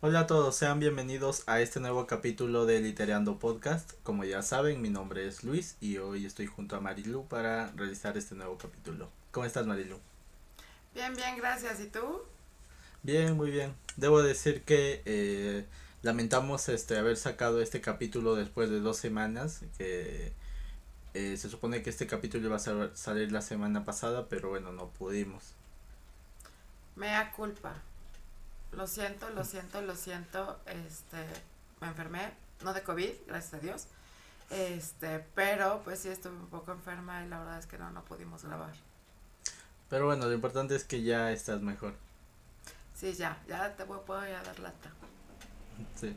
Hola a todos, sean bienvenidos a este nuevo capítulo de Literando Podcast. Como ya saben, mi nombre es Luis y hoy estoy junto a Marilu para realizar este nuevo capítulo. ¿Cómo estás, Marilu? Bien, bien, gracias. ¿Y tú? Bien, muy bien. Debo decir que eh, lamentamos este haber sacado este capítulo después de dos semanas, que eh, se supone que este capítulo iba a salir la semana pasada, pero bueno, no pudimos. Mea culpa. Lo siento, lo siento, lo siento. Este, me enfermé, no de COVID, gracias a Dios. Este, pero pues sí estuve un poco enferma y la verdad es que no, no pudimos grabar. Pero bueno, lo importante es que ya estás mejor. Sí, ya, ya te puedo, puedo ya dar lata. Sí.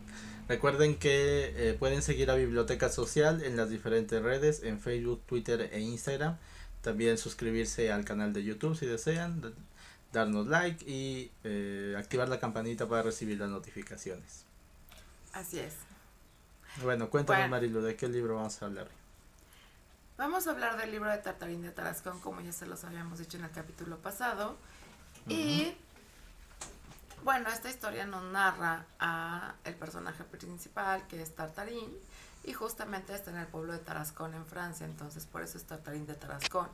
Recuerden que eh, pueden seguir a Biblioteca Social en las diferentes redes, en Facebook, Twitter e Instagram. También suscribirse al canal de YouTube si desean, darnos like y eh, activar la campanita para recibir las notificaciones. Así es. Bueno, cuéntanos Marilu, ¿de qué libro vamos a hablar? Vamos a hablar del libro de Tartarín de Tarascón, como ya se los habíamos dicho en el capítulo pasado. Y bueno, esta historia nos narra a el personaje principal, que es Tartarín, y justamente está en el pueblo de Tarascón, en Francia, entonces por eso es Tartarín de Tarascón.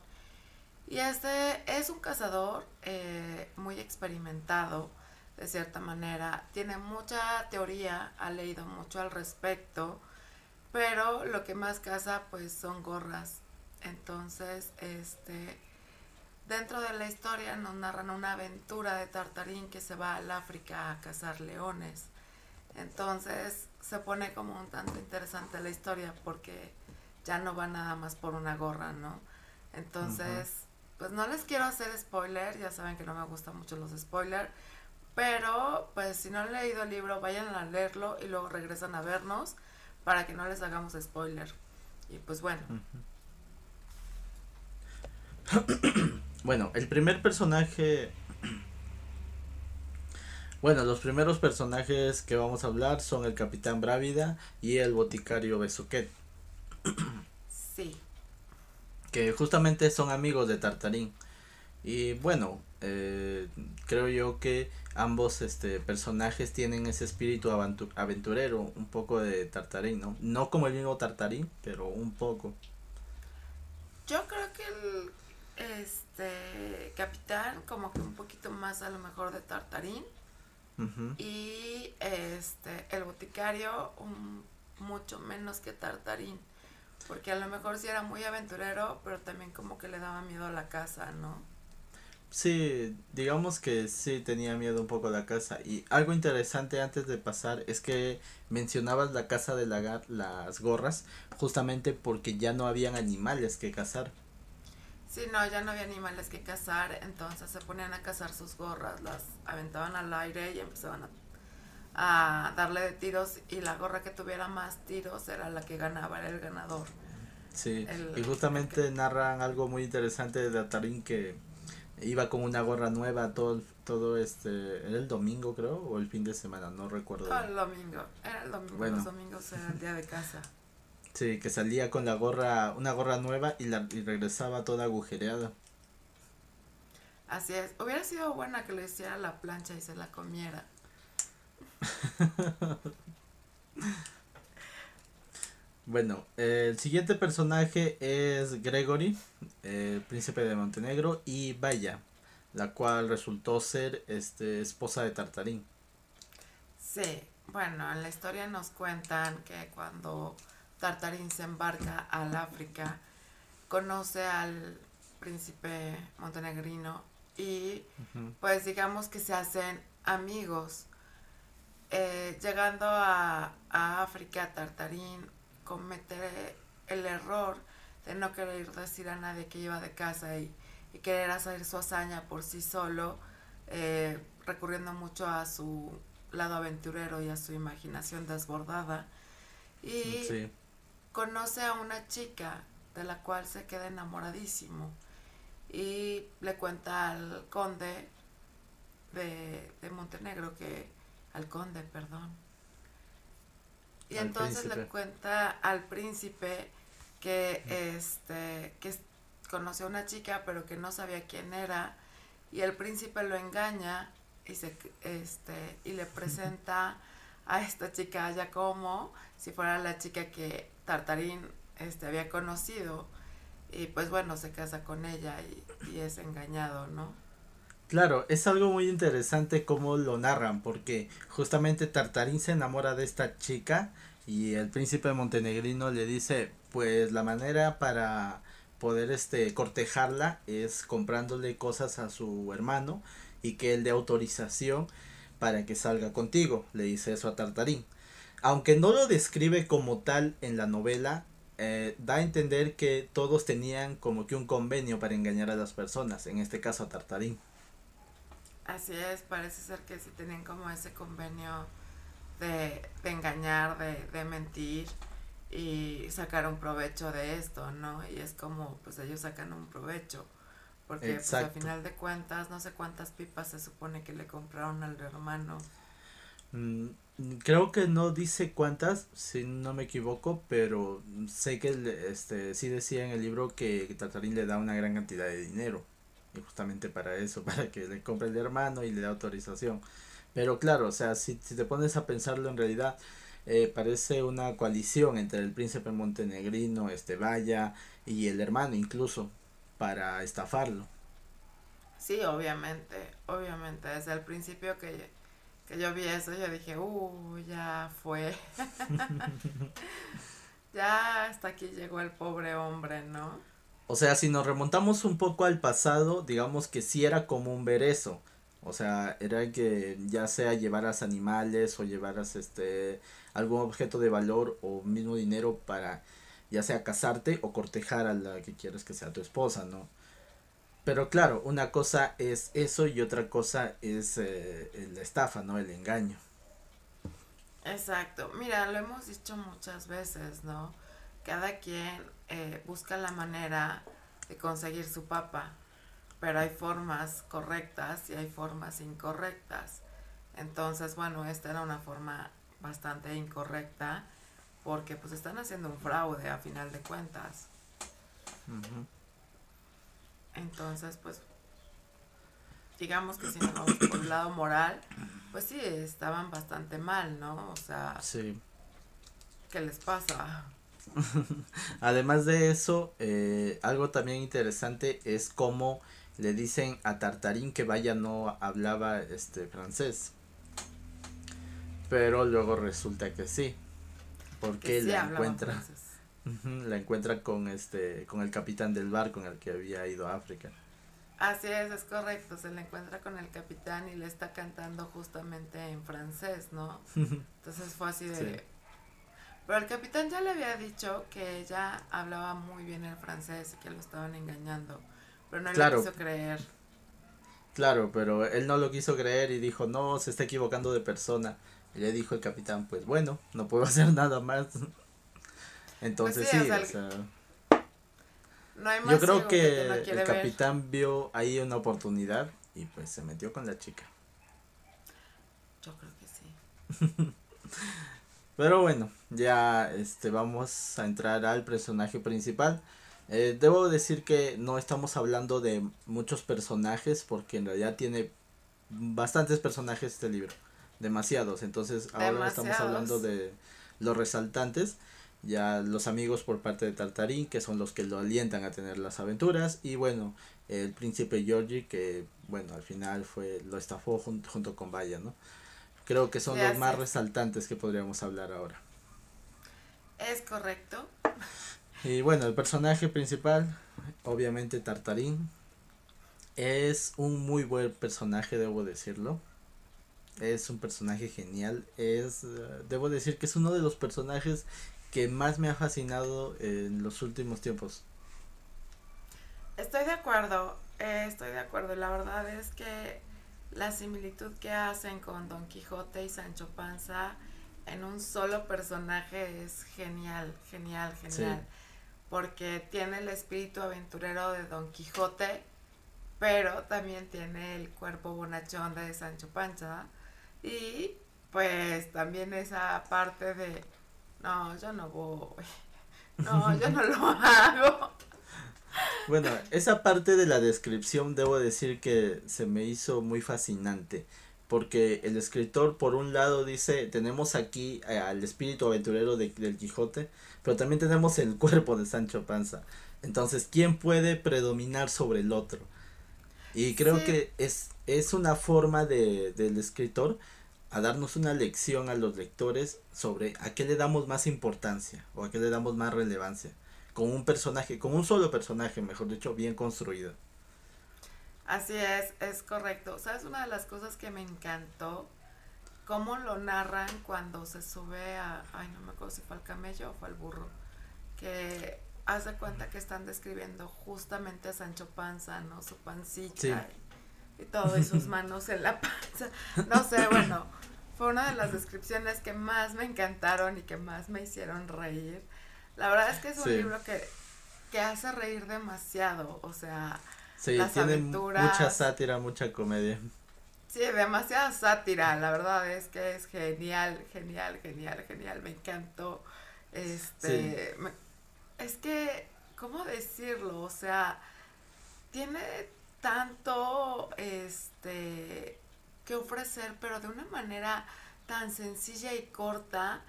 Y este es un cazador eh, muy experimentado, de cierta manera. Tiene mucha teoría, ha leído mucho al respecto, pero lo que más caza pues son gorras. Entonces, este, dentro de la historia nos narran una aventura de Tartarín que se va al África a cazar leones. Entonces se pone como un tanto interesante la historia porque ya no va nada más por una gorra, ¿no? Entonces, pues no les quiero hacer spoiler, ya saben que no me gustan mucho los spoilers, pero pues si no han leído el libro, vayan a leerlo y luego regresan a vernos para que no les hagamos spoiler. Y pues bueno. bueno, el primer personaje... Bueno, los primeros personajes que vamos a hablar son el Capitán Brávida y el Boticario Besuquet. Sí que justamente son amigos de Tartarín. Y bueno, eh, creo yo que ambos este, personajes tienen ese espíritu aventurero, un poco de Tartarín, ¿no? No como el mismo Tartarín, pero un poco. Yo creo que el este capitán como que un poquito más a lo mejor de Tartarín y este el boticario un, mucho menos que Tartarín. Porque a lo mejor sí era muy aventurero, pero también como que le daba miedo a la casa, ¿no? Sí, digamos que sí tenía miedo un poco a la casa. Y algo interesante antes de pasar es que mencionabas la casa de la, las gorras justamente porque ya no habían animales que cazar. Sí, no, ya no había animales que cazar, entonces se ponían a cazar sus gorras, las aventaban al aire y empezaban a a darle de tiros y la gorra que tuviera más tiros era la que ganaba, era el ganador. Sí, y justamente narran algo muy interesante de Atarín que iba con una gorra nueva todo todo este era el domingo creo o el fin de semana no recuerdo el domingo era el domingo los domingos era el día de casa. Sí que salía con la gorra una gorra nueva y la y regresaba toda agujereada. Así es hubiera sido buena que le hiciera la plancha y se la comiera bueno, el siguiente personaje es Gregory, el príncipe de Montenegro, y Vaya, la cual resultó ser este, esposa de Tartarín. Sí, bueno, en la historia nos cuentan que cuando Tartarín se embarca al África, conoce al príncipe montenegrino y pues digamos que se hacen amigos eh, llegando a, África, Tartarín comete el error de no querer decir a nadie que iba de casa y, querer hacer su hazaña por sí solo, eh, recurriendo mucho a su lado aventurero y a su imaginación desbordada. Y conoce a una chica de la cual se queda enamoradísimo y le cuenta al conde de, de Montenegro que al conde, perdón. Y entonces le cuenta al príncipe que este que conoció a una chica pero que no sabía quién era y el príncipe lo engaña y se este y le presenta a esta chica ya como si fuera la chica que Tartarín este había conocido y pues bueno se casa con ella y, y es engañado no Claro, es algo muy interesante cómo lo narran, porque justamente Tartarín se enamora de esta chica y el príncipe montenegrino le dice, pues la manera para poder este cortejarla es comprándole cosas a su hermano y que él dé autorización para que salga contigo, le dice eso a Tartarín. Aunque no lo describe como tal en la novela, eh, da a entender que todos tenían como que un convenio para engañar a las personas, en este caso a Tartarín. Así es, parece ser que sí tenían como ese convenio de, de engañar, de, de mentir y sacar un provecho de esto, ¿no? Y es como, pues ellos sacan un provecho. Porque pues, al final de cuentas, no sé cuántas pipas se supone que le compraron al hermano. Mm, creo que no dice cuántas, si no me equivoco, pero sé que este sí decía en el libro que Tatarín le da una gran cantidad de dinero justamente para eso, para que le compre el hermano y le dé autorización. Pero claro, o sea, si, si te pones a pensarlo en realidad, eh, parece una coalición entre el príncipe montenegrino, este Vaya, y el hermano incluso, para estafarlo. Sí, obviamente, obviamente, desde el principio que, que yo vi eso, yo dije, uh, ya fue. ya hasta aquí llegó el pobre hombre, ¿no? O sea, si nos remontamos un poco al pasado, digamos que sí era común ver eso. O sea, era que ya sea llevaras animales o llevaras este algún objeto de valor o mismo dinero para ya sea casarte o cortejar a la que quieres que sea tu esposa, ¿no? Pero claro, una cosa es eso y otra cosa es eh, la estafa, ¿no? El engaño. Exacto. Mira, lo hemos dicho muchas veces, ¿no? Cada quien eh, busca la manera de conseguir su papa, pero hay formas correctas y hay formas incorrectas. Entonces, bueno, esta era una forma bastante incorrecta porque pues están haciendo un fraude a final de cuentas. Entonces, pues, digamos que si nos vamos por el lado moral, pues sí, estaban bastante mal, ¿no? O sea, sí. ¿qué les pasa? Además de eso, eh, algo también interesante es cómo le dicen a Tartarín que vaya no hablaba este francés. Pero luego resulta que sí. Porque la encuentra. la encuentra con este con el capitán del bar con el que había ido a África. Así es, es correcto, se le encuentra con el capitán y le está cantando justamente en francés, ¿no? Entonces fue así de, pero el capitán ya le había dicho que ella hablaba muy bien el francés y que lo estaban engañando. Pero no le quiso creer. Claro, pero él no lo quiso creer y dijo, no, se está equivocando de persona. Y le dijo el capitán, pues bueno, no puedo hacer nada más. Entonces pues sí, o sea, no hay más yo creo que, el capitán vio ahí una oportunidad y pues se metió con la chica. Yo creo que sí. Pero bueno, ya este vamos a entrar al personaje principal. Eh, debo decir que no estamos hablando de muchos personajes porque en realidad tiene bastantes personajes este libro, demasiados. Entonces ahora estamos hablando de los resaltantes, ya los amigos por parte de Tartarín que son los que lo alientan a tener las aventuras y bueno el príncipe Georgie que bueno al final fue lo estafó junto, junto con Vaya, ¿no? Creo que son los más resaltantes que podríamos hablar ahora. Es correcto. Y bueno, el personaje principal, obviamente Tartarín, es un muy buen personaje, debo decirlo. Es un personaje genial. Es, eh, debo decir que es uno de los personajes que más me ha fascinado en los últimos tiempos. Estoy de acuerdo, eh, estoy de acuerdo. La verdad es que la similitud que hacen con Don Quijote y Sancho Panza en un solo personaje es genial, genial, genial. Porque tiene el espíritu aventurero de Don Quijote, pero también tiene el cuerpo bonachón de Sancho Panza. Y pues también esa parte de, no, yo no voy, no, yo no lo hago. Bueno, esa parte de la descripción debo decir que se me hizo muy fascinante porque el escritor por un lado dice tenemos aquí eh, al espíritu aventurero de, del Quijote pero también tenemos el cuerpo de Sancho Panza. Entonces quién puede predominar sobre el otro y creo que es es una forma de del escritor a darnos una lección a los lectores sobre a qué le damos más importancia o a qué le damos más relevancia con un personaje con un solo personaje mejor dicho bien construido Así es, es correcto. ¿Sabes? Una de las cosas que me encantó, cómo lo narran cuando se sube a, ay, no me acuerdo si fue al camello o fue al burro, que hace cuenta que están describiendo justamente a Sancho Panza, ¿no? Su pancita y, y, todo, y sus manos en la panza. No sé, bueno, fue una de las descripciones que más me encantaron y que más me hicieron reír. La verdad es que es un libro que, que hace reír demasiado, o sea Sí, tiene mucha sátira, mucha comedia. Sí, demasiada sátira, la verdad es que es genial, genial, genial, genial, me encantó. Este, es que, ¿cómo decirlo? O sea, tiene tanto, este, que ofrecer, pero de una manera tan sencilla y corta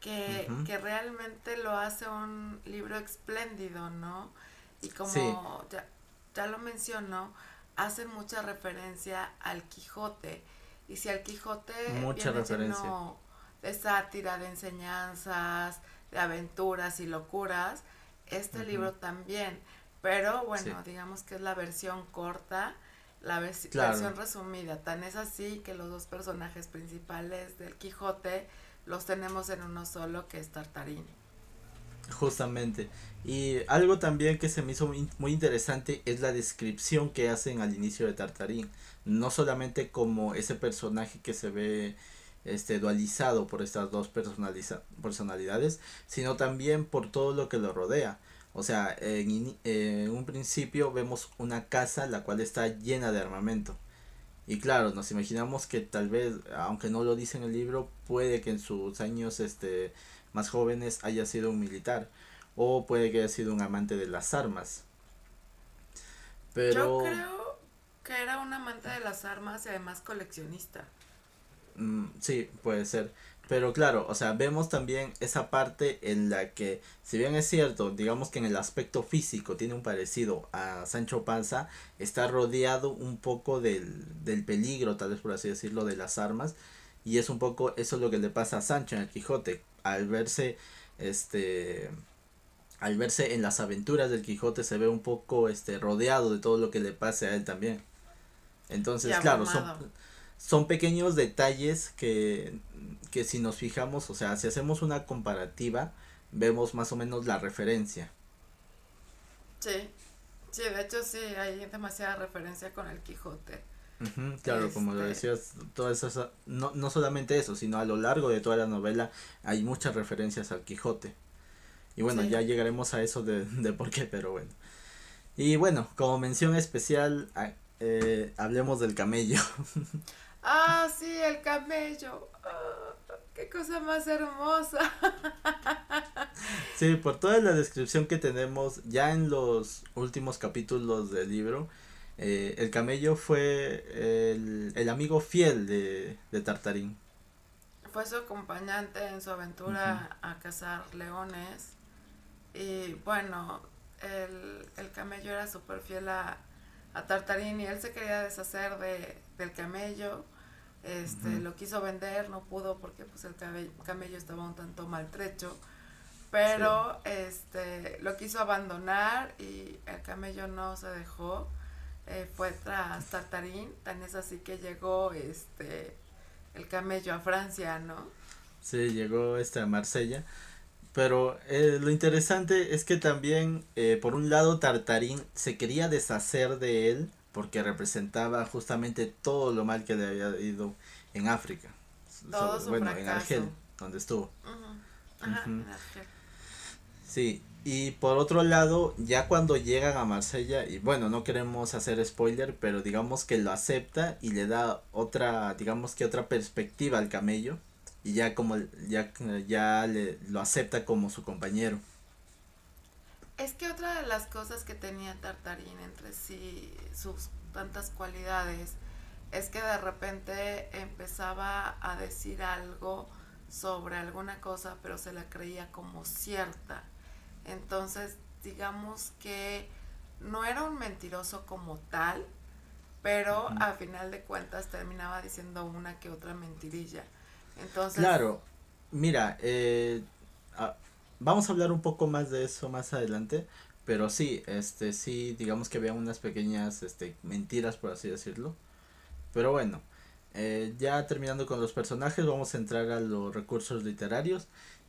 que, que realmente lo hace un libro espléndido, ¿no? Y como ya, ya lo mencionó, hacen mucha referencia al Quijote. Y si al Quijote mucha referencia. de sátira, de enseñanzas, de aventuras y locuras, este libro también. Pero bueno, digamos que es la versión corta, la versión resumida. Tan es así que los dos personajes principales del Quijote los tenemos en uno solo, que es Tartarín. Justamente. Y algo también que se me hizo muy, interesante es la descripción que hacen al inicio de Tartarín. No solamente como ese personaje que se ve este dualizado por estas dos personalidades, sino también por todo lo que lo rodea. O sea, en, en, un principio vemos una casa la cual está llena de armamento. Y claro, nos imaginamos que tal vez, aunque no lo dice en el libro, puede que en sus años este más jóvenes haya sido un militar o puede que haya sido un amante de las armas. Pero... Yo creo que era un amante de las armas y además coleccionista. Mm, sí, puede ser. Pero claro, o sea, vemos también esa parte en la que, si bien es cierto, digamos que en el aspecto físico tiene un parecido a Sancho Panza, está rodeado un poco del, del peligro, tal vez por así decirlo, de las armas. Y es un poco eso lo que le pasa a Sancho en el Quijote al verse este al verse en las aventuras del Quijote se ve un poco este rodeado de todo lo que le pase a él también. Entonces, claro, son, son pequeños detalles que, que si nos fijamos, o sea, si hacemos una comparativa, vemos más o menos la referencia. Sí, sí, de hecho sí, hay demasiada referencia con el Quijote claro, como lo este decías, todas esas, no, no solamente eso, sino a lo largo de toda la novela hay muchas referencias al Quijote. Y bueno, ya llegaremos a eso de, de por qué, pero bueno. Y bueno, como mención especial, eh, hablemos del camello. ah, sí, el camello. Ah, qué cosa más hermosa. sí, por toda la descripción que tenemos ya en los últimos capítulos del libro, eh, el camello fue el, amigo fiel de, Tartarín. Fue su acompañante en su aventura a cazar leones. Y bueno, el, camello era súper fiel a, Tartarín y él se quería deshacer de, del camello. Este, lo quiso vender, no pudo porque pues el camello, estaba un tanto maltrecho. Pero este lo quiso abandonar y el camello no se dejó eh, fue tras Tartarín, tan es así que llegó este el camello a Francia, ¿no? Sí, llegó este a Marsella. Pero eh, lo interesante es que también, eh, por un lado, Tartarín se quería deshacer de él porque representaba justamente todo lo mal que le había ido en África. bueno, en Argel, donde estuvo. Ajá, en Argel. Sí, y por otro lado, ya cuando llegan a Marsella, y bueno, no queremos hacer spoiler, pero digamos que lo acepta y le da otra, digamos que otra perspectiva al camello, y ya como, ya, ya le, lo acepta como su compañero. Es que otra de las cosas que tenía Tartarín entre sí, sus tantas cualidades, es que de repente empezaba a decir algo sobre alguna cosa, pero se la creía como cierta. Entonces, digamos que no era un mentiroso como tal, pero a final de cuentas terminaba diciendo una que otra mentirilla. Entonces, claro, mira, eh, vamos a hablar un poco más de eso más adelante, pero sí, este, sí, digamos que había unas pequeñas, este, mentiras por así decirlo. Pero bueno, eh, ya terminando con los personajes, vamos a entrar a los recursos literarios.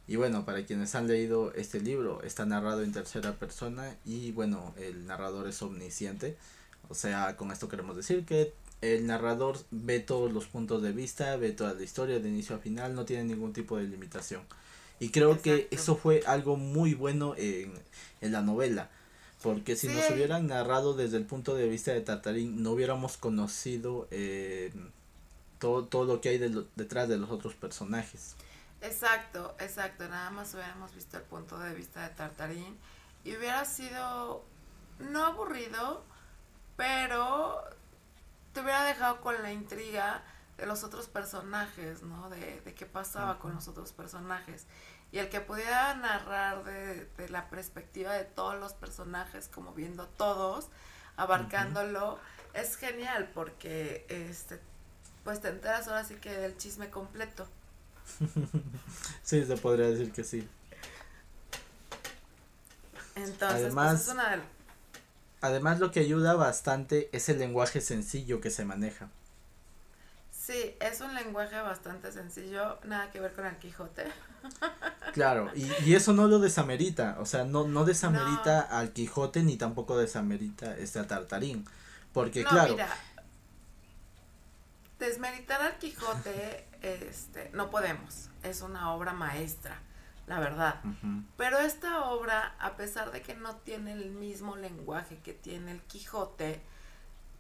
Y bueno, para quienes han leído este libro, está narrado en tercera persona y bueno, el narrador es omnisciente. O sea, con esto queremos decir que el narrador ve todos los puntos de vista, ve toda la historia de inicio a final, no tiene ningún tipo de limitación. Y creo que eso fue algo muy bueno en, en la novela. Porque si nos hubieran narrado desde el punto de vista de Tartarín, no hubiéramos conocido eh, todo, todo lo que hay detrás de los otros personajes. Exacto, exacto. Nada más hubiéramos visto el punto de vista de Tartarín y hubiera sido no aburrido, pero te hubiera dejado con la intriga de los otros personajes, ¿no? De, de qué pasaba con los otros personajes. Y el que pudiera narrar de, de, la perspectiva de todos los personajes, como viendo todos, abarcándolo, es genial porque este pues te enteras ahora sí que del chisme completo. sí, se podría decir que sí. Entonces, además, pues es una... además lo que ayuda bastante es el lenguaje sencillo que se maneja. Sí, es un lenguaje bastante sencillo, nada que ver con el Quijote. Claro, y, y eso no lo desamerita, o sea, no, no desamerita al Quijote ni tampoco desamerita este a Tartarín, porque claro, desmeritar al Quijote, este, no podemos, es una obra maestra, la verdad. Pero esta obra, a pesar de que no tiene el mismo lenguaje que tiene el Quijote,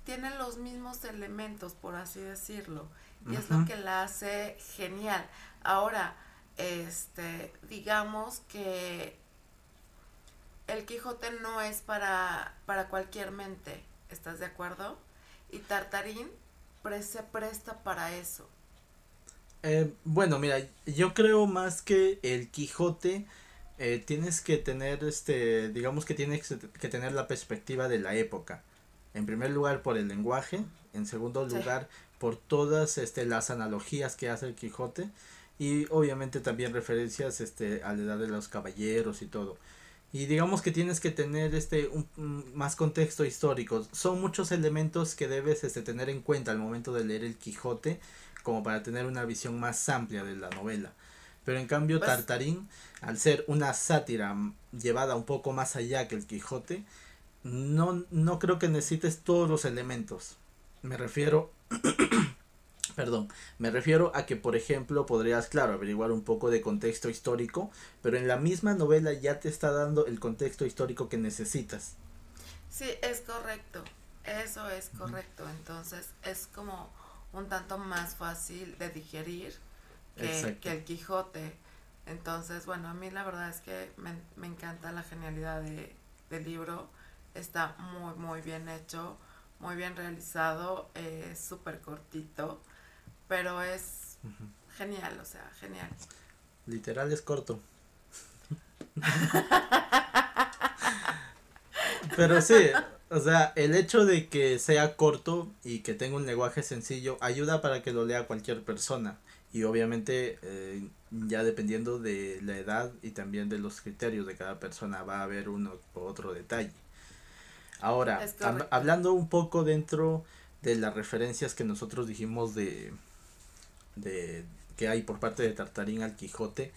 tiene los mismos elementos, por así decirlo, y es lo que la hace genial. Ahora, este, digamos que el Quijote no es para, para cualquier mente, ¿estás de acuerdo? Y Tartarín se presta para eso. Eh, bueno, mira, yo creo más que el Quijote eh, tienes que tener, este, digamos que tienes que tener la perspectiva de la época. En primer lugar por el lenguaje, en segundo lugar por todas este, las analogías que hace el Quijote y obviamente también referencias este, a la edad de los caballeros y todo y digamos que tienes que tener este un, más contexto histórico. Son muchos elementos que debes este tener en cuenta al momento de leer el Quijote como para tener una visión más amplia de la novela. Pero en cambio pues Tartarín al ser una sátira llevada un poco más allá que el Quijote no no creo que necesites todos los elementos. Me refiero Perdón, me refiero a que, por ejemplo, podrías, claro, averiguar un poco de contexto histórico, pero en la misma novela ya te está dando el contexto histórico que necesitas. Sí, es correcto, eso es correcto, entonces es como un tanto más fácil de digerir que, el Quijote. Entonces, bueno, a mí la verdad es que me, me encanta la genialidad de, del libro, está muy, muy bien hecho, muy bien realizado, es súper cortito pero es genial, o sea, genial. Literal es corto. pero sí, o sea, el hecho de que sea corto y que tenga un lenguaje sencillo ayuda para que lo lea cualquier persona. Y obviamente eh, ya dependiendo de la edad y también de los criterios de cada persona va a haber uno u otro detalle. Ahora, hablando un poco dentro de las referencias que nosotros dijimos de, de que hay por parte de Tartarín al Quijote.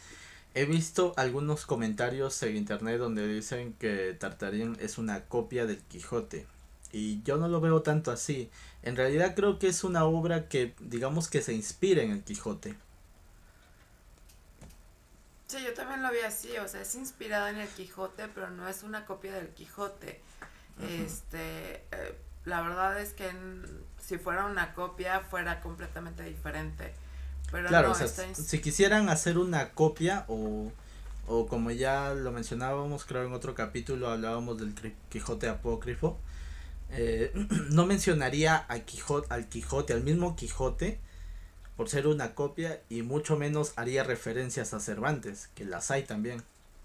He visto algunos comentarios en internet donde dicen que Tartarín es una copia del Quijote. Y yo no lo veo tanto así. En realidad creo que es una obra que digamos que se inspira en el Quijote. Sí, yo también lo vi así, o sea, es inspirado en el Quijote, pero no es una copia del Quijote. Este, eh, la verdad es que si fuera una copia fuera completamente diferente claro, o sea, si quisieran hacer una copia o, o como ya lo mencionábamos, creo en otro capítulo hablábamos del Quijote apócrifo, eh, no mencionaría a Quijote, al Quijote, al mismo Quijote, por ser una copia, y mucho menos haría referencias a Cervantes, que las hay también.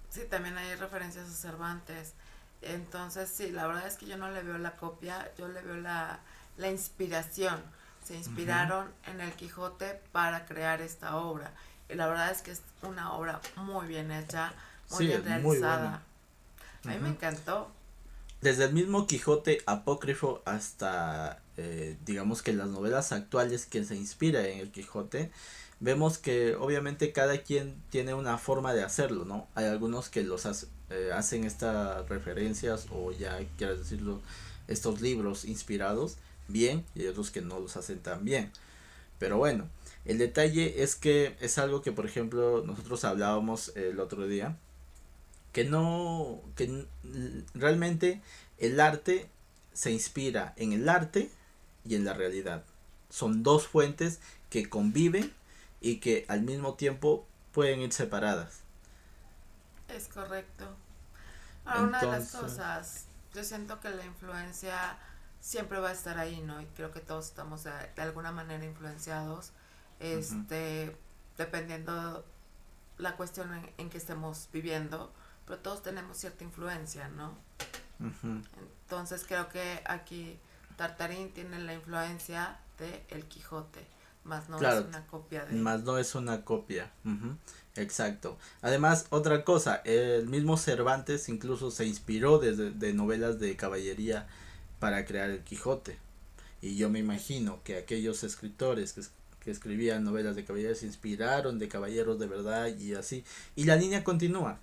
Sí, también hay referencias a Cervantes. Entonces, sí, la verdad es que yo no le veo la copia, yo le veo la, la inspiración. Se inspiraron en el Quijote para crear esta obra. Y la verdad es que es una obra muy bien hecha, muy bien realizada. A mí me encantó. Desde el mismo Quijote apócrifo hasta, eh, digamos que las novelas actuales que se inspira en el Quijote, vemos que obviamente cada quien tiene una forma de hacerlo, ¿no? Hay algunos que los eh, hacen estas referencias o ya quieras decirlo, estos libros inspirados bien y hay otros que no los hacen tan bien. Pero bueno, el detalle es que es algo que por ejemplo nosotros hablábamos el otro día que no, que realmente el arte se inspira en el arte y en la realidad. Son dos fuentes que conviven y que al mismo tiempo pueden ir separadas. Es correcto. Ahora, una de las cosas, yo siento que la influencia siempre va a estar ahí, ¿no? Y creo que todos estamos de, alguna manera influenciados, este, dependiendo la cuestión en, en, que estemos viviendo pero todos tenemos cierta influencia, ¿no? Entonces creo que aquí Tartarín tiene la influencia de El Quijote, más no es una copia de... Más no es una copia, exacto. Además, otra cosa, el mismo Cervantes incluso se inspiró desde de novelas de caballería para crear El Quijote. Y yo me imagino que aquellos escritores que, que escribían novelas de caballería se inspiraron de caballeros de verdad y así. Y la línea continúa.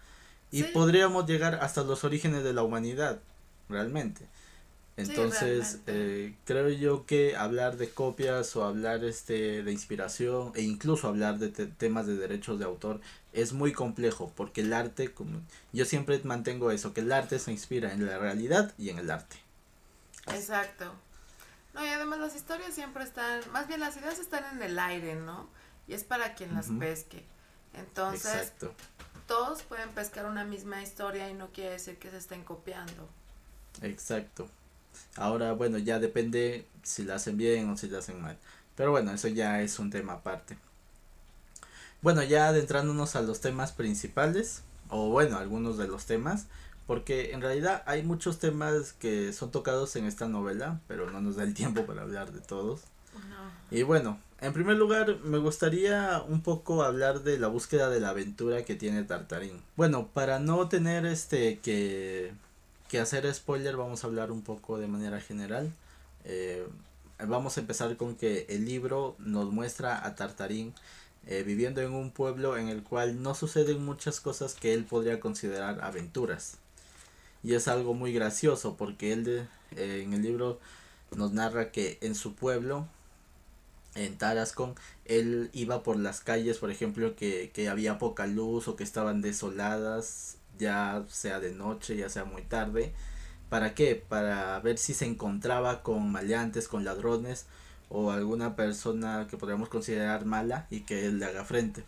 Y podríamos llegar hasta los orígenes de la humanidad, realmente. Entonces, eh, creo yo que hablar de copias o hablar este de inspiración e incluso hablar de temas de derechos de autor es muy complejo porque el arte, como yo siempre mantengo eso, que el arte se inspira en la realidad y en el arte. Exacto. No, y además las historias siempre están, más bien las ideas están en el aire, ¿no? Y es para quien las pesque. Entonces, Exacto todos pueden pescar una misma historia y no quiere decir que se estén copiando. Exacto. Ahora, bueno, ya depende si la hacen bien o si la hacen mal. Pero bueno, eso ya es un tema aparte. Bueno, ya adentrándonos a los temas principales, o bueno, algunos de los temas, porque en realidad hay muchos temas que son tocados en esta novela, pero no nos da el tiempo para hablar de todos. Y bueno, en primer lugar, me gustaría un poco hablar de la búsqueda de la aventura que tiene Tartarín. Bueno, para no tener este que, que hacer spoiler, vamos a hablar un poco de manera general. Eh, vamos a empezar con que el libro nos muestra a Tartarín eh, viviendo en un pueblo en el cual no suceden muchas cosas que él podría considerar aventuras. Y es algo muy gracioso porque él eh, en el libro nos narra que en su pueblo en Tarascon, él iba por las calles, por ejemplo, que, que había poca luz o que estaban desoladas, ya sea de noche, ya sea muy tarde. ¿Para qué? Para ver si se encontraba con maleantes, con ladrones o alguna persona que podríamos considerar mala y que él le haga frente.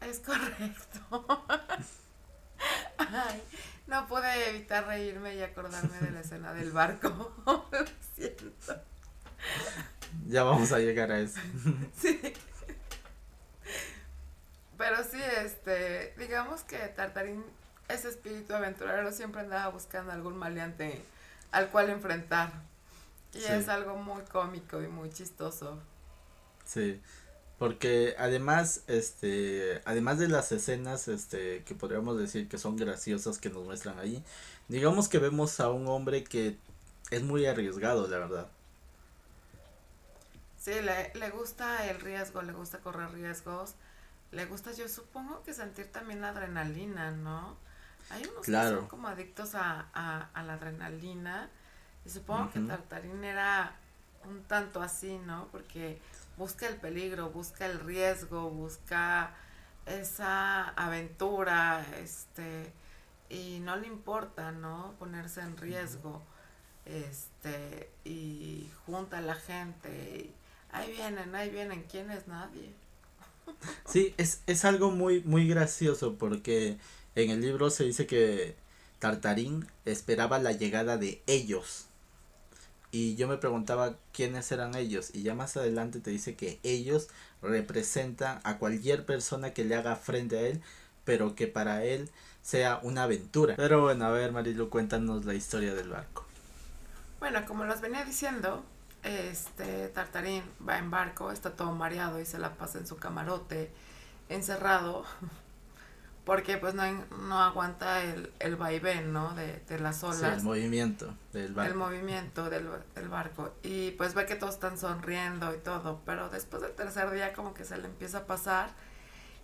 Es correcto. Ay, no pude evitar reírme y acordarme de la escena del barco. Lo siento. Ya vamos a llegar a eso. Sí. Pero sí, este, digamos que Tartarín, ese espíritu aventurero, siempre andaba buscando algún maleante al cual enfrentar. Y es algo muy cómico y muy chistoso. Sí. Porque además, este, además de las escenas, este, que podríamos decir que son graciosas que nos muestran ahí, digamos que vemos a un hombre que es muy arriesgado, la verdad. Sí, le, le gusta el riesgo, le gusta correr riesgos, le gusta, yo supongo que sentir también la adrenalina, ¿no? Hay unos que son como adictos a, a, la adrenalina y supongo que Tartarín era un tanto así, ¿no? Porque busca el peligro, busca el riesgo, busca esa aventura, este, y no le importa, ¿no? Ponerse en riesgo, este, y junta a la gente, ahí vienen, ahí vienen, ¿quién es nadie? Sí, es, es algo muy, muy gracioso porque en el libro se dice que Tartarín esperaba la llegada de ellos, Y yo me preguntaba quiénes eran ellos. Y ya más adelante te dice que ellos representan a cualquier persona que le haga frente a él, pero que para él sea una aventura. Pero bueno, a ver Marilu, cuéntanos la historia del barco. Bueno, como los venía diciendo, este Tartarín va en barco, está todo mareado y se la pasa en su camarote, encerrado, porque pues no, no aguanta el, el vaivén, ¿no? De, de las olas. el movimiento del barco. El movimiento del, del, barco. Y pues ve que todos están sonriendo y todo, pero después del tercer día como que se le empieza a pasar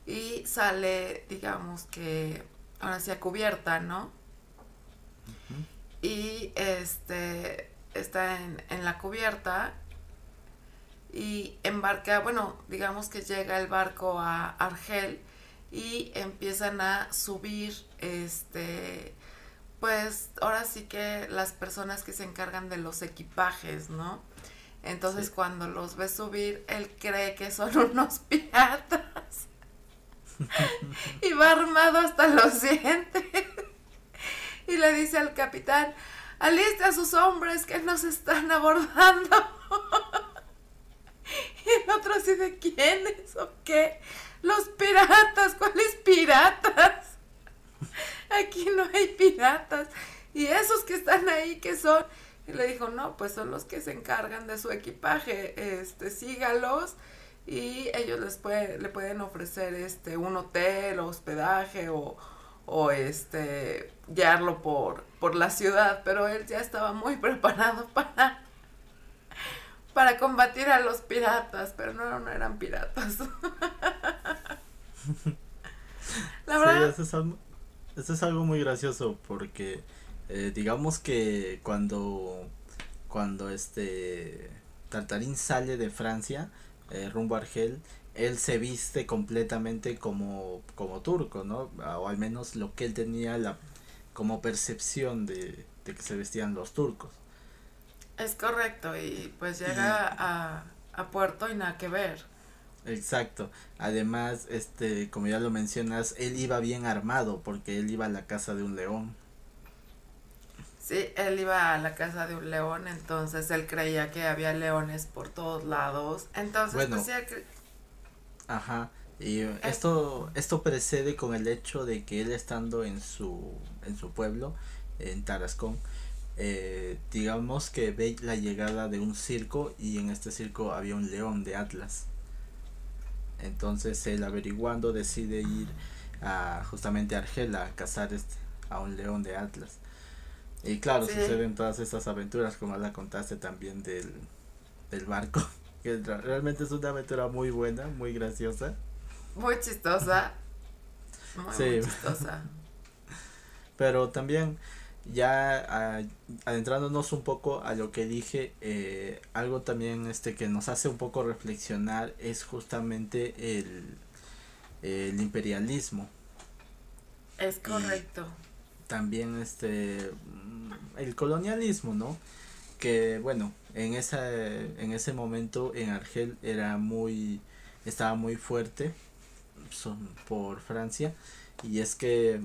y sale, digamos que, ahora sí a cubierta, ¿no? Y este está en, en la cubierta y embarca, bueno, digamos que llega el barco a Argel y empiezan a subir, este, pues ahora sí que las personas que se encargan de los equipajes, ¿no? Entonces cuando los ve subir, él cree que son unos piratas y va armado hasta los dientes y le dice al capitán, aliste a sus hombres que nos están abordando. y el otro así de quiénes o qué. Los piratas, ¿cuáles piratas? Aquí no hay piratas. Y esos que están ahí, ¿qué son? Y le dijo, no, pues son los que se encargan de su equipaje. Este, sígalos y ellos les puede, le pueden ofrecer este un hotel o hospedaje o, o este guiarlo por, por la ciudad, pero él ya estaba muy preparado para, para combatir a los piratas, pero no, no eran piratas. la verdad. eso, es algo, eso es algo muy gracioso porque eh, digamos que cuando cuando este Tartarín sale de Francia eh, rumbo a Argel él se viste completamente como, como turco, ¿no? O al menos lo que él tenía la, como percepción de, que se vestían los turcos. Es correcto, y pues llega a, a Puerto y nada que ver. Exacto. Además, este, como ya lo mencionas, él iba bien armado porque él iba a la casa de un león. Sí, él iba a la casa de un león, entonces él creía que había leones por todos lados. Entonces, bueno, pues, Ajá. Y esto, esto precede con el hecho de que él estando en su, en su pueblo, en Tarascón, eh, digamos que ve la llegada de un circo y en este circo había un león de Atlas. Entonces él averiguando decide ir a justamente a Argela a cazar este, a un león de Atlas. Y claro, suceden todas estas aventuras como la contaste también del, del barco que realmente es una aventura muy buena, muy graciosa. Muy chistosa. Muy, chistosa. Pero también ya adentrándonos un poco a lo que dije, eh, algo también este que nos hace un poco reflexionar es justamente el, el imperialismo. Es correcto. también este el colonialismo, ¿no? Que bueno, en esa en ese momento en Argel era muy estaba muy fuerte son por Francia y es que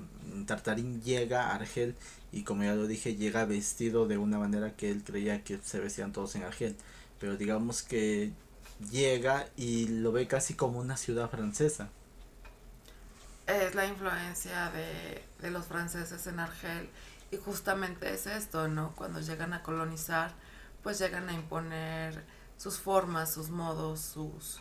Tartarín llega a Argel y como ya lo dije llega vestido de una manera que él creía que se vestían todos en Argel pero digamos que llega y lo ve casi como una ciudad francesa es la influencia de, de los franceses en Argel y justamente es esto, ¿no? Cuando llegan a colonizar, pues llegan a imponer sus formas, sus modos, sus...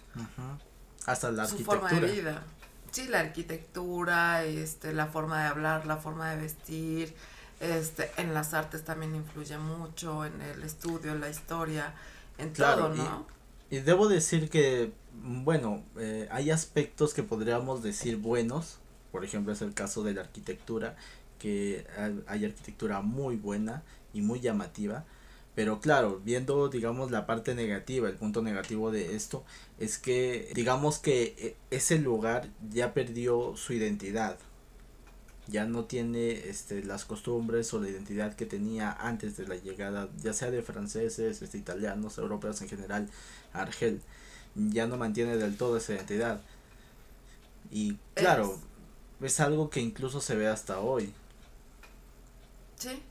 Hasta la su forma de vida. Sí, la arquitectura, este, la forma de hablar, la forma de vestir, este, en las artes también influye mucho, en el estudio, en la historia, en todo, ¿no? Y, debo decir que, bueno, eh, hay aspectos que podríamos decir buenos, por ejemplo es el caso de la arquitectura, que hay arquitectura muy buena y muy llamativa, pero claro, viendo, digamos, la parte negativa, el punto negativo de esto, es que, digamos que e, ese lugar ya perdió su identidad. Ya no tiene este, las costumbres o la identidad que tenía antes de la llegada, ya sea de franceses, este, italianos, europeos en general, Argel. Ya no mantiene del todo esa identidad. Y claro, es, es algo que incluso se ve hasta hoy. Sí,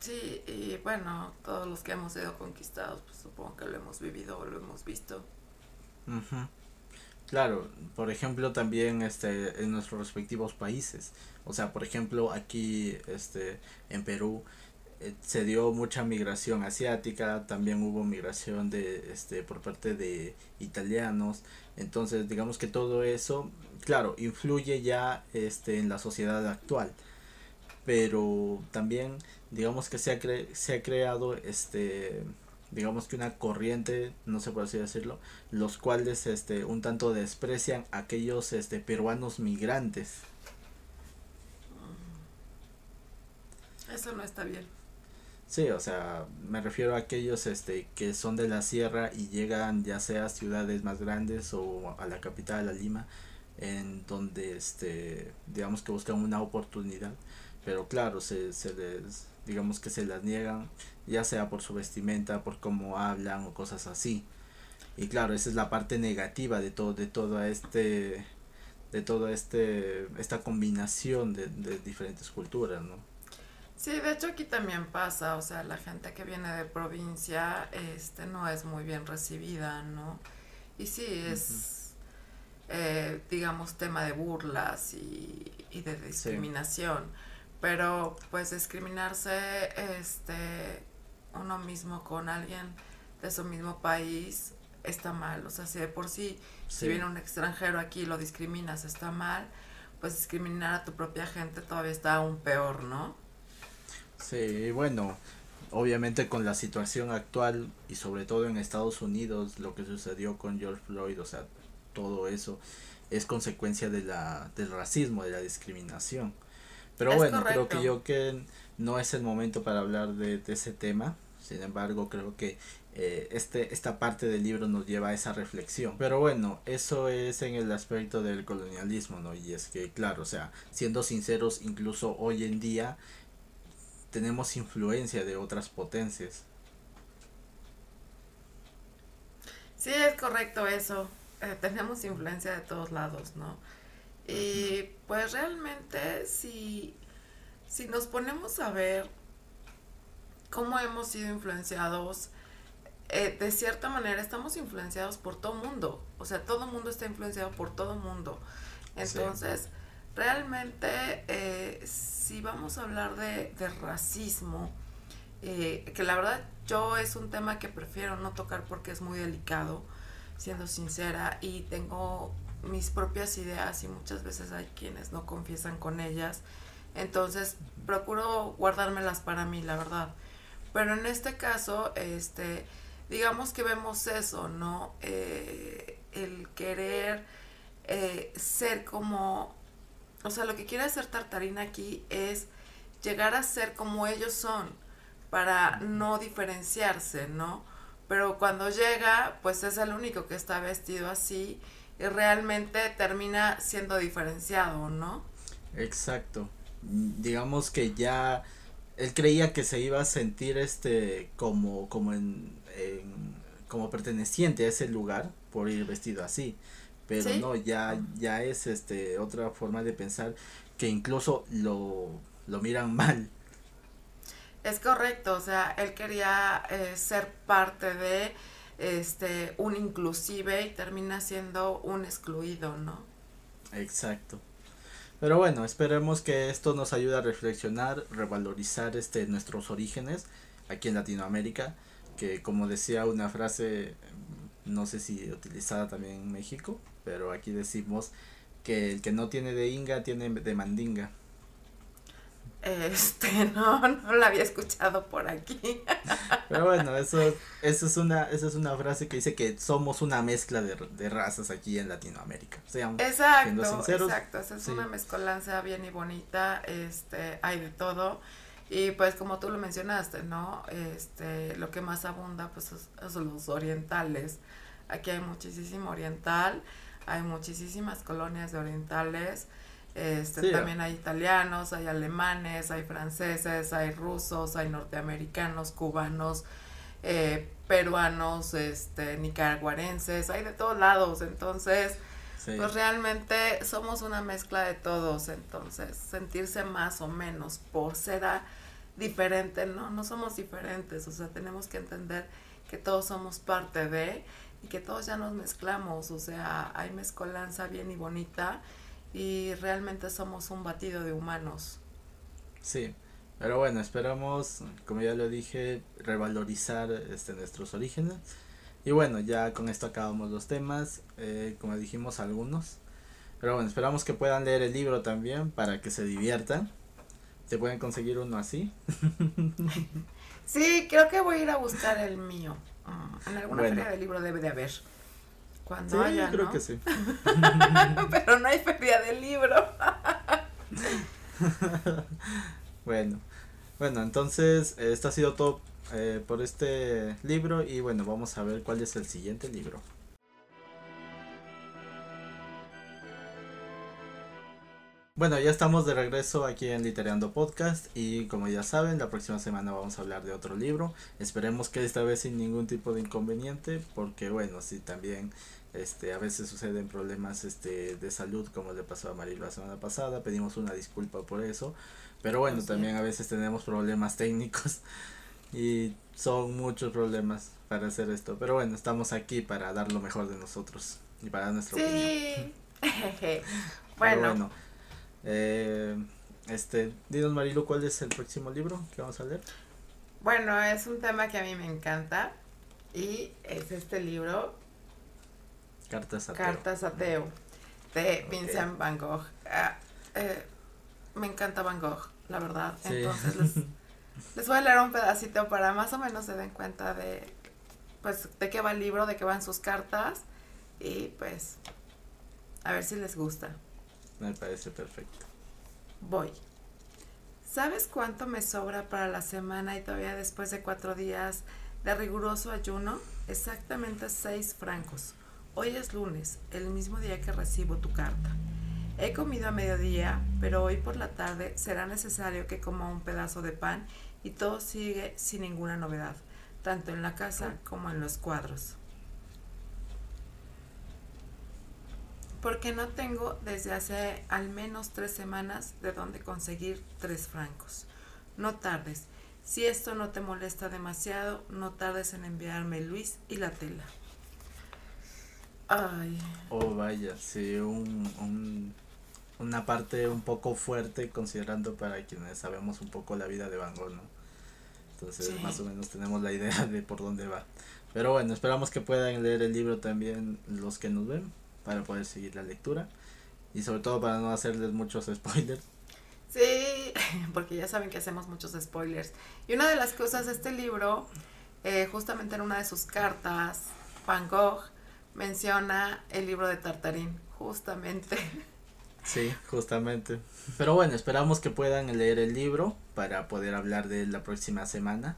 Sí, y bueno, todos los que hemos sido conquistados, pues supongo que lo hemos vivido o lo hemos visto. Claro, por ejemplo también este en nuestros respectivos países. O sea, por ejemplo, aquí este en Perú eh, se dio mucha migración asiática, también hubo migración de este por parte de italianos. Entonces, digamos que todo eso, claro, influye ya este en la sociedad actual. Pero también digamos que se ha, se ha creado este digamos que una corriente, no sé por así decirlo, los cuales este un tanto desprecian a aquellos este peruanos migrantes. Eso no está bien. Sí, o sea, me refiero a aquellos este que son de la sierra y llegan ya sea a ciudades más grandes o a la capital, a Lima, en donde este digamos que buscan una oportunidad, pero claro, se, se les digamos que se las niegan, ya sea por su vestimenta, por cómo hablan o cosas así. Y claro, esa es la parte negativa de todo, de todo este, de todo este, esta combinación de, de diferentes culturas, ¿no? Sí, de hecho aquí también pasa, o sea, la gente que viene de provincia, este, no es muy bien recibida, ¿no? Y sí, es, eh, digamos, tema de burlas y, y de discriminación pero pues discriminarse este uno mismo con alguien de su mismo país está mal, o sea, si de por sí, si viene un extranjero aquí y lo discriminas está mal, pues discriminar a tu propia gente todavía está aún peor, ¿no? Sí, bueno, obviamente con la situación actual y sobre todo en Estados Unidos, lo que sucedió con George Floyd, o sea, todo eso es consecuencia de la, del racismo, de la discriminación. Pero bueno, creo que yo que no es el momento para hablar de, ese tema. Sin embargo, creo que eh, este, esta parte del libro nos lleva a esa reflexión. Pero bueno, eso es en el aspecto del colonialismo, ¿no? Y es que, claro, o sea, siendo sinceros, incluso hoy en día tenemos influencia de otras potencias. Sí, es correcto eso. Eh, tenemos influencia de todos lados, ¿no? Y pues realmente si, si nos ponemos a ver cómo hemos sido influenciados, eh, de cierta manera estamos influenciados por todo mundo. O sea, todo mundo está influenciado por todo mundo. Entonces, realmente, eh, si vamos a hablar de, de racismo, eh, que la verdad yo es un tema que prefiero no tocar porque es muy delicado, siendo sincera, y tengo mis propias ideas y muchas veces hay quienes no confiesan con ellas. Entonces procuro guardármelas para mí, la verdad. Pero en este caso, este, digamos que vemos eso, ¿no? Eh, el querer eh, ser como, o sea, lo que quiere hacer Tartarina aquí es llegar a ser como ellos son, para no diferenciarse, ¿no? Pero cuando llega, pues es el único que está vestido así realmente termina siendo diferenciado, ¿no? Exacto. Digamos que ya él creía que se iba a sentir este como como en, como perteneciente a ese lugar por ir vestido así pero no ya ya es este otra forma de pensar que incluso lo lo miran mal es correcto o sea él quería eh, ser parte de este, un inclusive y termina siendo un excluido, ¿no? Exacto. Pero bueno, esperemos que esto nos ayude a reflexionar, revalorizar este nuestros orígenes aquí en Latinoamérica, que como decía una frase, no sé si utilizada también en México, pero aquí decimos que el que no tiene de inga tiene de mandinga. Este, no, no la había escuchado por aquí. Pero bueno, eso, eso es una, eso es una frase que dice que somos una mezcla de, de razas aquí en Latinoamérica. exacto, exacto, es una mezcolanza bien y bonita, este, hay de todo. Y pues como tú lo mencionaste, ¿no? Este, lo que más abunda pues es los orientales. Aquí hay muchísimo oriental, hay muchísimas colonias de orientales este, también hay italianos, hay alemanes, hay franceses, hay rusos, hay norteamericanos, cubanos, eh, peruanos, este, nicaragüenses, hay de todos lados. Entonces, pues realmente somos una mezcla de todos. Entonces, sentirse más o menos por ser diferente, no, no somos diferentes, o sea, tenemos que entender que todos somos parte de y que todos ya nos mezclamos, o sea, hay mezcolanza bien y bonita y realmente somos un batido de humanos. Sí, pero bueno, esperamos, como ya lo dije, revalorizar este, nuestros orígenes. Y bueno, ya con esto acabamos los temas, eh, como dijimos algunos. Pero bueno, esperamos que puedan leer el libro también para que se diviertan. ¿Se pueden conseguir uno así? sí, creo que voy a ir a buscar el mío. Mm, en alguna feria de libro debe de haber. Cuando sí, haya, creo que sí. Pero no hay feria de libro. bueno, bueno, entonces esto ha sido todo eh, por este libro y bueno, vamos a ver cuál es el siguiente libro. Bueno, ya estamos de regreso aquí en Literando Podcast y como ya saben, la próxima semana vamos a hablar de otro libro. Esperemos que esta vez sin ningún tipo de inconveniente, porque bueno, sí también este a veces suceden problemas este de salud como le pasó a Maril la semana pasada, pedimos una disculpa por eso, pero bueno, también a veces tenemos problemas técnicos y son muchos problemas para hacer esto, pero bueno, estamos aquí para dar lo mejor de nosotros y para nuestra sí. bueno eh, este, dinos Marilu, ¿cuál es el próximo libro que vamos a leer? Bueno, es un tema que a mí me encanta y es este libro. Cartas Ateo. Cartas Ateo de Vincent Van Gogh. Ah, eh, me encanta Van Gogh, la verdad. Entonces les, les, voy a leer un pedacito para más o menos se den cuenta de pues de qué va el libro, de qué van sus cartas y pues a ver si les gusta. Me parece perfecto. Voy. ¿Sabes cuánto me sobra para la semana y todavía después de cuatro días de riguroso ayuno? Exactamente seis francos. Hoy es lunes, el mismo día que recibo tu carta. He comido a mediodía, pero hoy por la tarde será necesario que coma un pedazo de pan y todo sigue sin ninguna novedad, tanto en la casa como en los cuadros. Porque no tengo desde hace al menos tres semanas de dónde conseguir tres francos. No tardes. Si esto no te molesta demasiado, no tardes en enviarme Luis y la tela. Ay. Oh, vaya, sí, un, un, una parte un poco fuerte considerando para quienes sabemos un poco la vida de Van Gogh, ¿no? Entonces, más o menos tenemos la idea de por dónde va. Pero bueno, esperamos que puedan leer el libro también los que nos ven para poder seguir la lectura y sobre todo para no hacerles muchos spoilers. Sí, porque ya saben que hacemos muchos spoilers. Y una de las cosas de este libro, eh, justamente en una de sus cartas, Van Gogh menciona el libro de Tartarín, justamente. Sí, justamente. Pero bueno, esperamos que puedan leer el libro para poder hablar de él la próxima semana.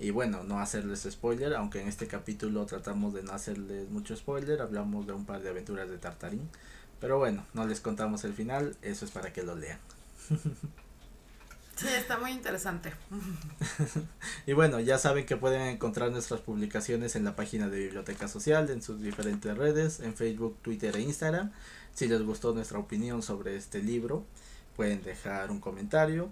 Y bueno, no hacerles spoiler, aunque en este capítulo tratamos de no hacerles mucho spoiler, hablamos de un par de aventuras de Tartarín. Pero bueno, no les contamos el final, eso es para que lo lean. Sí, está muy interesante. y bueno, ya saben que pueden encontrar nuestras publicaciones en la página de Biblioteca Social, en sus diferentes redes, en Facebook, Twitter e Instagram. Si les gustó nuestra opinión sobre este libro, pueden dejar un comentario.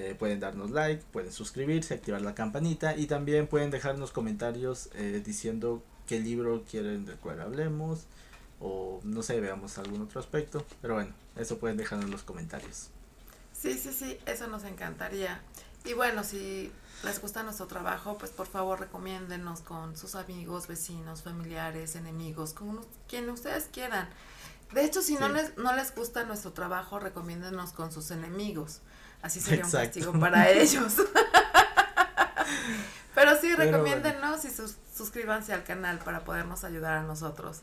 Eh, pueden darnos like, pueden suscribirse, activar la campanita y también pueden dejarnos comentarios eh, diciendo qué libro quieren del cual hablemos o no sé, veamos algún otro aspecto. Pero bueno, eso pueden dejarnos en los comentarios. Sí, sí, sí, eso nos encantaría. Y bueno, si les gusta nuestro trabajo, pues por favor recomiéndenos con sus amigos, vecinos, familiares, enemigos, con quien ustedes quieran. De hecho, si no, les, no les gusta nuestro trabajo, recomiéndenos con sus enemigos. Así sería un castigo para ellos. Pero sí, recomiéndenos y suscríbanse al canal para podernos ayudar a nosotros.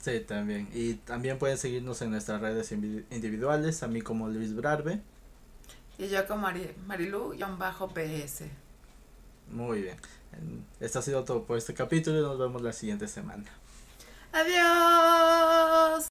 Sí, también. Y también pueden seguirnos en nuestras redes individuales, a mí como Luis Brarbe. Y yo como Marilu-PS. Muy bien. Esto ha sido todo por este capítulo y nos vemos la siguiente semana. Adiós.